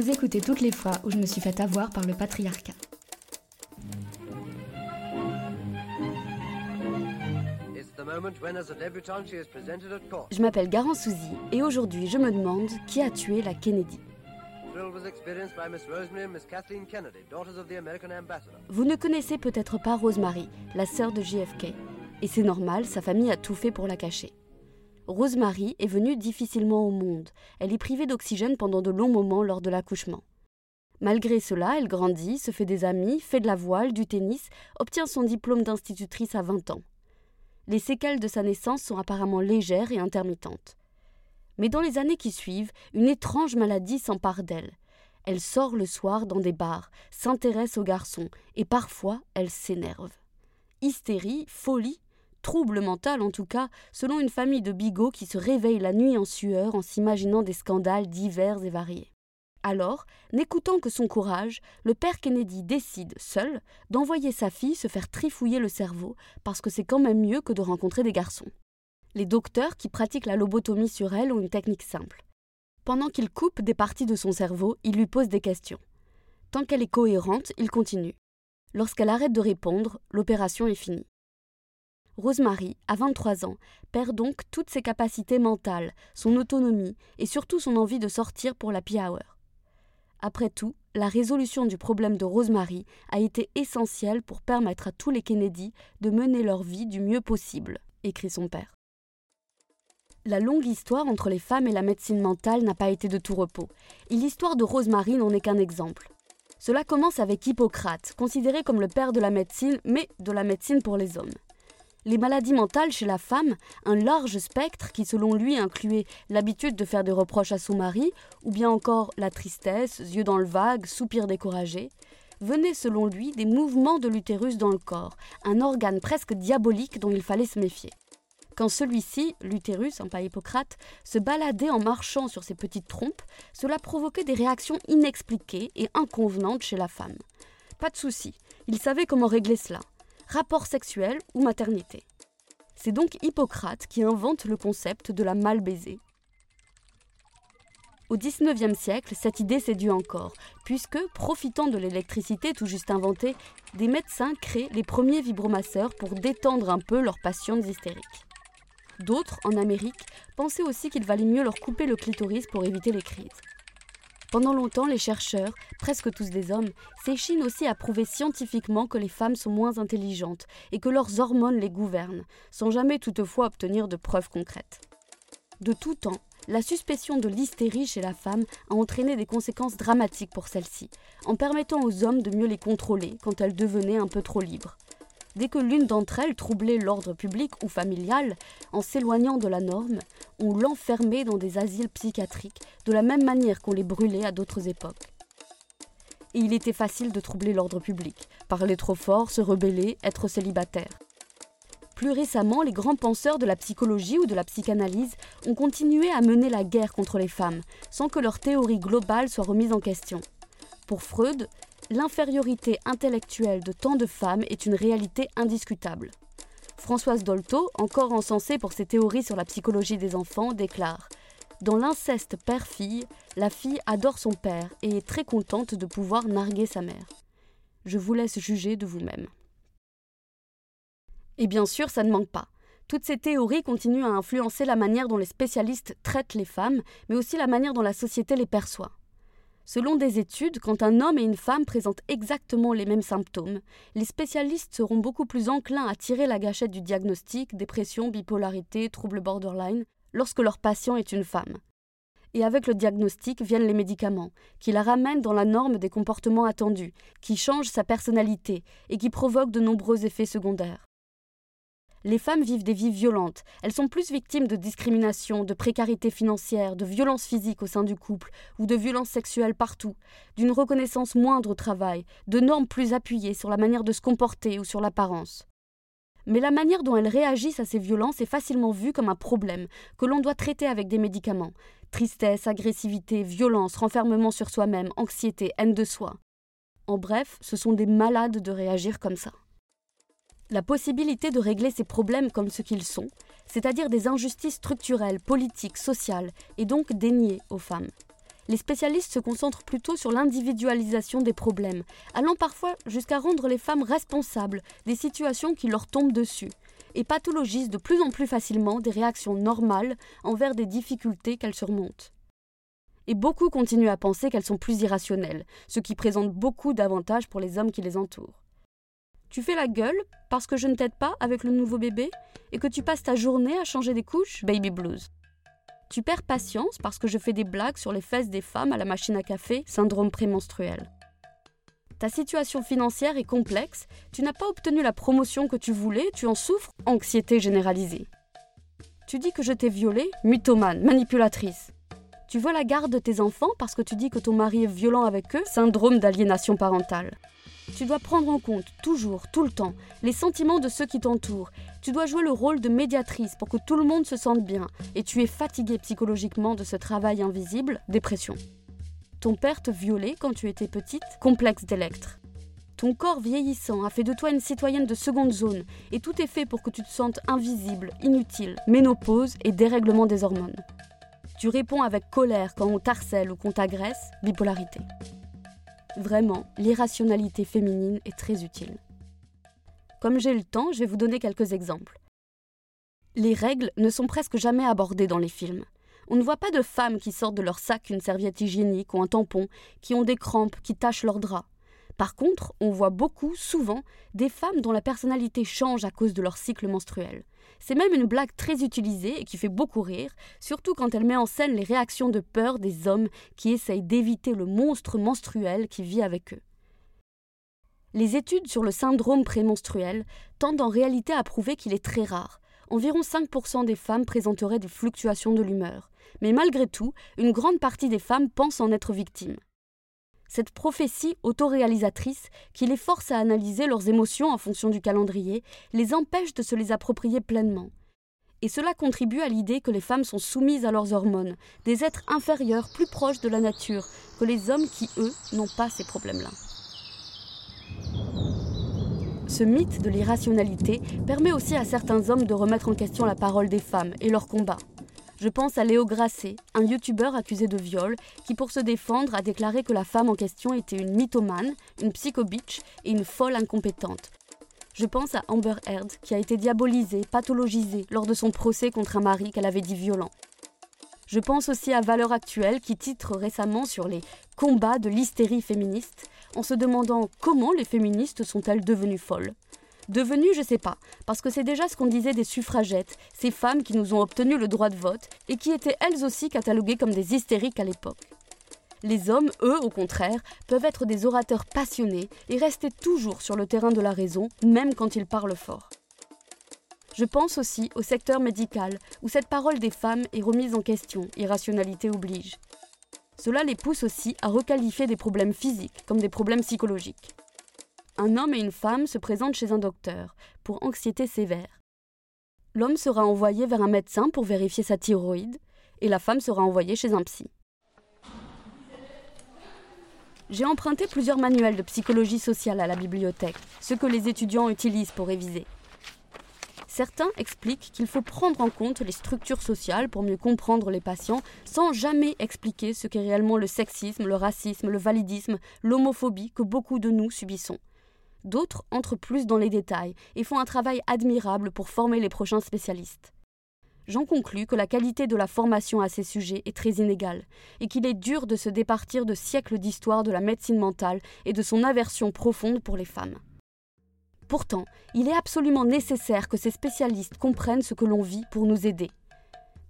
Vous écoutez toutes les fois où je me suis fait avoir par le patriarcat. Je m'appelle Garant Souzy et aujourd'hui je me demande qui a tué la Kennedy. Vous ne connaissez peut-être pas Rosemary, la sœur de JFK. Et c'est normal, sa famille a tout fait pour la cacher. Rosemary est venue difficilement au monde. Elle est privée d'oxygène pendant de longs moments lors de l'accouchement. Malgré cela, elle grandit, se fait des amis, fait de la voile, du tennis, obtient son diplôme d'institutrice à 20 ans. Les séquelles de sa naissance sont apparemment légères et intermittentes. Mais dans les années qui suivent, une étrange maladie s'empare d'elle. Elle sort le soir dans des bars, s'intéresse aux garçons, et parfois elle s'énerve. Hystérie, folie, trouble mental en tout cas, selon une famille de bigots qui se réveillent la nuit en sueur en s'imaginant des scandales divers et variés. Alors, n'écoutant que son courage, le père Kennedy décide, seul, d'envoyer sa fille se faire trifouiller le cerveau, parce que c'est quand même mieux que de rencontrer des garçons. Les docteurs qui pratiquent la lobotomie sur elle ont une technique simple. Pendant qu'il coupe des parties de son cerveau, il lui pose des questions. Tant qu'elle est cohérente, il continue. Lorsqu'elle arrête de répondre, l'opération est finie. Rosemary, à 23 ans, perd donc toutes ses capacités mentales, son autonomie et surtout son envie de sortir pour la hour. Après tout, la résolution du problème de Rosemary a été essentielle pour permettre à tous les Kennedy de mener leur vie du mieux possible, écrit son père. La longue histoire entre les femmes et la médecine mentale n'a pas été de tout repos, et l'histoire de Rosemary n'en est qu'un exemple. Cela commence avec Hippocrate, considéré comme le père de la médecine, mais de la médecine pour les hommes. Les maladies mentales chez la femme, un large spectre qui selon lui incluait l'habitude de faire des reproches à son mari, ou bien encore la tristesse, yeux dans le vague, soupir découragé, venaient selon lui des mouvements de l'utérus dans le corps, un organe presque diabolique dont il fallait se méfier. Quand celui-ci, l'utérus, un pas Hippocrate, se baladait en marchant sur ses petites trompes, cela provoquait des réactions inexpliquées et inconvenantes chez la femme. Pas de souci, il savait comment régler cela. Rapport sexuel ou maternité. C'est donc Hippocrate qui invente le concept de la mal baisée. Au XIXe siècle, cette idée séduit encore, puisque, profitant de l'électricité tout juste inventée, des médecins créent les premiers vibromasseurs pour détendre un peu leurs patientes hystériques. D'autres, en Amérique, pensaient aussi qu'il valait mieux leur couper le clitoris pour éviter les crises. Pendant longtemps, les chercheurs, presque tous des hommes, s'échinent aussi à prouver scientifiquement que les femmes sont moins intelligentes et que leurs hormones les gouvernent, sans jamais toutefois obtenir de preuves concrètes. De tout temps, la suspicion de l'hystérie chez la femme a entraîné des conséquences dramatiques pour celle-ci, en permettant aux hommes de mieux les contrôler quand elles devenaient un peu trop libres. Dès que l'une d'entre elles troublait l'ordre public ou familial, en s'éloignant de la norme, on l'enfermait dans des asiles psychiatriques, de la même manière qu'on les brûlait à d'autres époques. Et il était facile de troubler l'ordre public, parler trop fort, se rebeller, être célibataire. Plus récemment, les grands penseurs de la psychologie ou de la psychanalyse ont continué à mener la guerre contre les femmes, sans que leur théorie globale soit remise en question. Pour Freud, l'infériorité intellectuelle de tant de femmes est une réalité indiscutable. Françoise Dolto, encore encensée pour ses théories sur la psychologie des enfants, déclare Dans l'inceste père-fille, la fille adore son père et est très contente de pouvoir narguer sa mère. Je vous laisse juger de vous-même. Et bien sûr, ça ne manque pas. Toutes ces théories continuent à influencer la manière dont les spécialistes traitent les femmes, mais aussi la manière dont la société les perçoit. Selon des études, quand un homme et une femme présentent exactement les mêmes symptômes, les spécialistes seront beaucoup plus enclins à tirer la gâchette du diagnostic dépression, bipolarité, trouble borderline lorsque leur patient est une femme. Et avec le diagnostic viennent les médicaments, qui la ramènent dans la norme des comportements attendus, qui changent sa personnalité et qui provoquent de nombreux effets secondaires. Les femmes vivent des vies violentes. Elles sont plus victimes de discrimination, de précarité financière, de violences physiques au sein du couple ou de violences sexuelles partout, d'une reconnaissance moindre au travail, de normes plus appuyées sur la manière de se comporter ou sur l'apparence. Mais la manière dont elles réagissent à ces violences est facilement vue comme un problème que l'on doit traiter avec des médicaments. Tristesse, agressivité, violence, renfermement sur soi-même, anxiété, haine de soi. En bref, ce sont des malades de réagir comme ça la possibilité de régler ces problèmes comme ce qu'ils sont, c'est-à-dire des injustices structurelles, politiques, sociales, et donc déniées aux femmes. les spécialistes se concentrent plutôt sur l'individualisation des problèmes, allant parfois jusqu'à rendre les femmes responsables des situations qui leur tombent dessus, et pathologisent de plus en plus facilement des réactions normales envers des difficultés qu'elles surmontent. Et beaucoup continuent à penser qu'elles sont plus irrationnelles, ce qui présente beaucoup d'avantages pour les hommes qui les entourent. Tu fais la gueule parce que je ne t'aide pas avec le nouveau bébé et que tu passes ta journée à changer des couches Baby blues. Tu perds patience parce que je fais des blagues sur les fesses des femmes à la machine à café, syndrome prémenstruel. Ta situation financière est complexe, tu n'as pas obtenu la promotion que tu voulais, tu en souffres, anxiété généralisée. Tu dis que je t'ai violée, mythomane, manipulatrice. Tu veux la garde de tes enfants parce que tu dis que ton mari est violent avec eux, syndrome d'aliénation parentale. Tu dois prendre en compte, toujours, tout le temps, les sentiments de ceux qui t'entourent. Tu dois jouer le rôle de médiatrice pour que tout le monde se sente bien. Et tu es fatigué psychologiquement de ce travail invisible, dépression. Ton père te violait quand tu étais petite, complexe d'électre. Ton corps vieillissant a fait de toi une citoyenne de seconde zone, et tout est fait pour que tu te sentes invisible, inutile, ménopause et dérèglement des hormones. Tu réponds avec colère quand on t'harcèle ou qu'on t'agresse, bipolarité. Vraiment, l'irrationalité féminine est très utile. Comme j'ai le temps, je vais vous donner quelques exemples. Les règles ne sont presque jamais abordées dans les films. On ne voit pas de femmes qui sortent de leur sac une serviette hygiénique ou un tampon, qui ont des crampes, qui tachent leurs draps. Par contre, on voit beaucoup, souvent, des femmes dont la personnalité change à cause de leur cycle menstruel. C'est même une blague très utilisée et qui fait beaucoup rire, surtout quand elle met en scène les réactions de peur des hommes qui essayent d'éviter le monstre menstruel qui vit avec eux. Les études sur le syndrome prémenstruel tendent en réalité à prouver qu'il est très rare. Environ 5% des femmes présenteraient des fluctuations de l'humeur. Mais malgré tout, une grande partie des femmes pensent en être victimes cette prophétie autoréalisatrice qui les force à analyser leurs émotions en fonction du calendrier les empêche de se les approprier pleinement. Et cela contribue à l'idée que les femmes sont soumises à leurs hormones, des êtres inférieurs plus proches de la nature que les hommes qui, eux, n'ont pas ces problèmes-là. Ce mythe de l'irrationalité permet aussi à certains hommes de remettre en question la parole des femmes et leur combat. Je pense à Léo Grasset, un youtubeur accusé de viol, qui pour se défendre a déclaré que la femme en question était une mythomane, une psychobitch et une folle incompétente. Je pense à Amber Heard, qui a été diabolisée, pathologisée lors de son procès contre un mari qu'elle avait dit violent. Je pense aussi à Valeur Actuelle, qui titre récemment sur les combats de l'hystérie féministe, en se demandant comment les féministes sont-elles devenues folles. Devenu, je sais pas, parce que c'est déjà ce qu'on disait des suffragettes, ces femmes qui nous ont obtenu le droit de vote et qui étaient elles aussi cataloguées comme des hystériques à l'époque. Les hommes, eux, au contraire, peuvent être des orateurs passionnés et rester toujours sur le terrain de la raison, même quand ils parlent fort. Je pense aussi au secteur médical, où cette parole des femmes est remise en question, irrationalité oblige. Cela les pousse aussi à requalifier des problèmes physiques comme des problèmes psychologiques un homme et une femme se présentent chez un docteur pour anxiété sévère. L'homme sera envoyé vers un médecin pour vérifier sa thyroïde et la femme sera envoyée chez un psy. J'ai emprunté plusieurs manuels de psychologie sociale à la bibliothèque, ceux que les étudiants utilisent pour réviser. Certains expliquent qu'il faut prendre en compte les structures sociales pour mieux comprendre les patients sans jamais expliquer ce qu'est réellement le sexisme, le racisme, le validisme, l'homophobie que beaucoup de nous subissons. D'autres entrent plus dans les détails et font un travail admirable pour former les prochains spécialistes. J'en conclus que la qualité de la formation à ces sujets est très inégale et qu'il est dur de se départir de siècles d'histoire de la médecine mentale et de son aversion profonde pour les femmes. Pourtant, il est absolument nécessaire que ces spécialistes comprennent ce que l'on vit pour nous aider.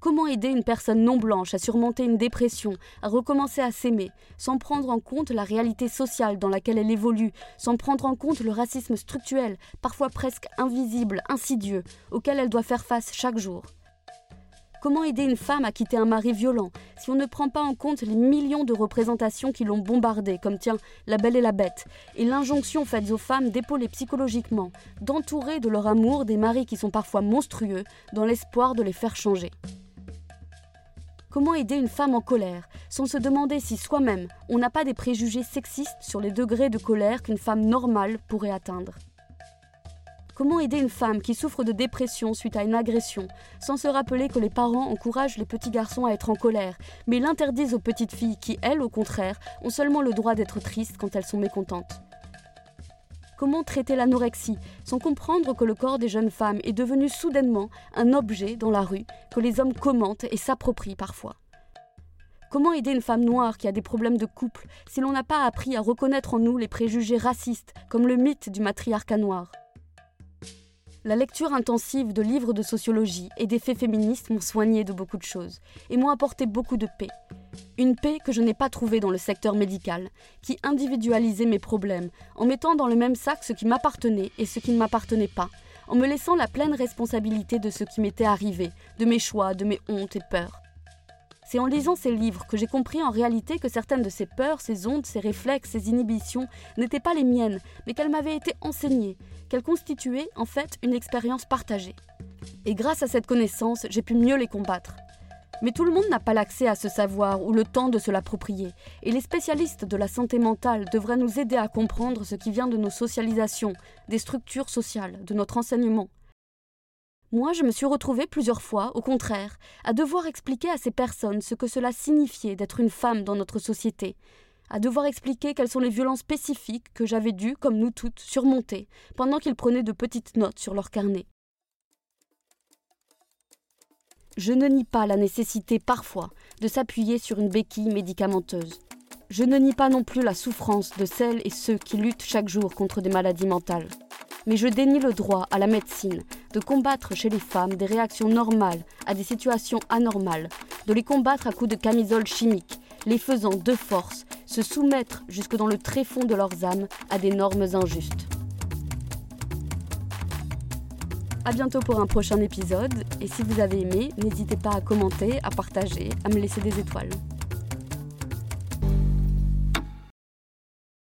Comment aider une personne non blanche à surmonter une dépression, à recommencer à s'aimer, sans prendre en compte la réalité sociale dans laquelle elle évolue, sans prendre en compte le racisme structurel, parfois presque invisible, insidieux, auquel elle doit faire face chaque jour? Comment aider une femme à quitter un mari violent si on ne prend pas en compte les millions de représentations qui l'ont bombardée, comme tiens, La Belle et la Bête, et l'injonction faite aux femmes d'épauler psychologiquement, d'entourer de leur amour des maris qui sont parfois monstrueux, dans l'espoir de les faire changer? Comment aider une femme en colère, sans se demander si soi-même on n'a pas des préjugés sexistes sur les degrés de colère qu'une femme normale pourrait atteindre? Comment aider une femme qui souffre de dépression suite à une agression, sans se rappeler que les parents encouragent les petits garçons à être en colère, mais l'interdisent aux petites filles qui, elles, au contraire, ont seulement le droit d'être tristes quand elles sont mécontentes? Comment traiter l'anorexie sans comprendre que le corps des jeunes femmes est devenu soudainement un objet dans la rue que les hommes commentent et s'approprient parfois Comment aider une femme noire qui a des problèmes de couple si l'on n'a pas appris à reconnaître en nous les préjugés racistes comme le mythe du matriarcat noir? La lecture intensive de livres de sociologie et des faits féministes m'ont soigné de beaucoup de choses et m'ont apporté beaucoup de paix. Une paix que je n'ai pas trouvée dans le secteur médical, qui individualisait mes problèmes en mettant dans le même sac ce qui m'appartenait et ce qui ne m'appartenait pas, en me laissant la pleine responsabilité de ce qui m'était arrivé, de mes choix, de mes hontes et peurs. C'est en lisant ces livres que j'ai compris en réalité que certaines de ces peurs, ces hontes, ces réflexes, ces inhibitions n'étaient pas les miennes, mais qu'elles m'avaient été enseignées, qu'elles constituaient en fait une expérience partagée. Et grâce à cette connaissance, j'ai pu mieux les combattre. Mais tout le monde n'a pas l'accès à ce savoir ou le temps de se l'approprier, et les spécialistes de la santé mentale devraient nous aider à comprendre ce qui vient de nos socialisations, des structures sociales, de notre enseignement. Moi, je me suis retrouvée plusieurs fois, au contraire, à devoir expliquer à ces personnes ce que cela signifiait d'être une femme dans notre société, à devoir expliquer quelles sont les violences spécifiques que j'avais dû, comme nous toutes, surmonter, pendant qu'ils prenaient de petites notes sur leur carnet. Je ne nie pas la nécessité parfois de s'appuyer sur une béquille médicamenteuse. Je ne nie pas non plus la souffrance de celles et ceux qui luttent chaque jour contre des maladies mentales mais je dénie le droit à la médecine de combattre chez les femmes des réactions normales à des situations anormales, de les combattre à coups de camisole chimique, les faisant de force se soumettre jusque dans le tréfonds de leurs âmes à des normes injustes. A bientôt pour un prochain épisode, et si vous avez aimé, n'hésitez pas à commenter, à partager, à me laisser des étoiles.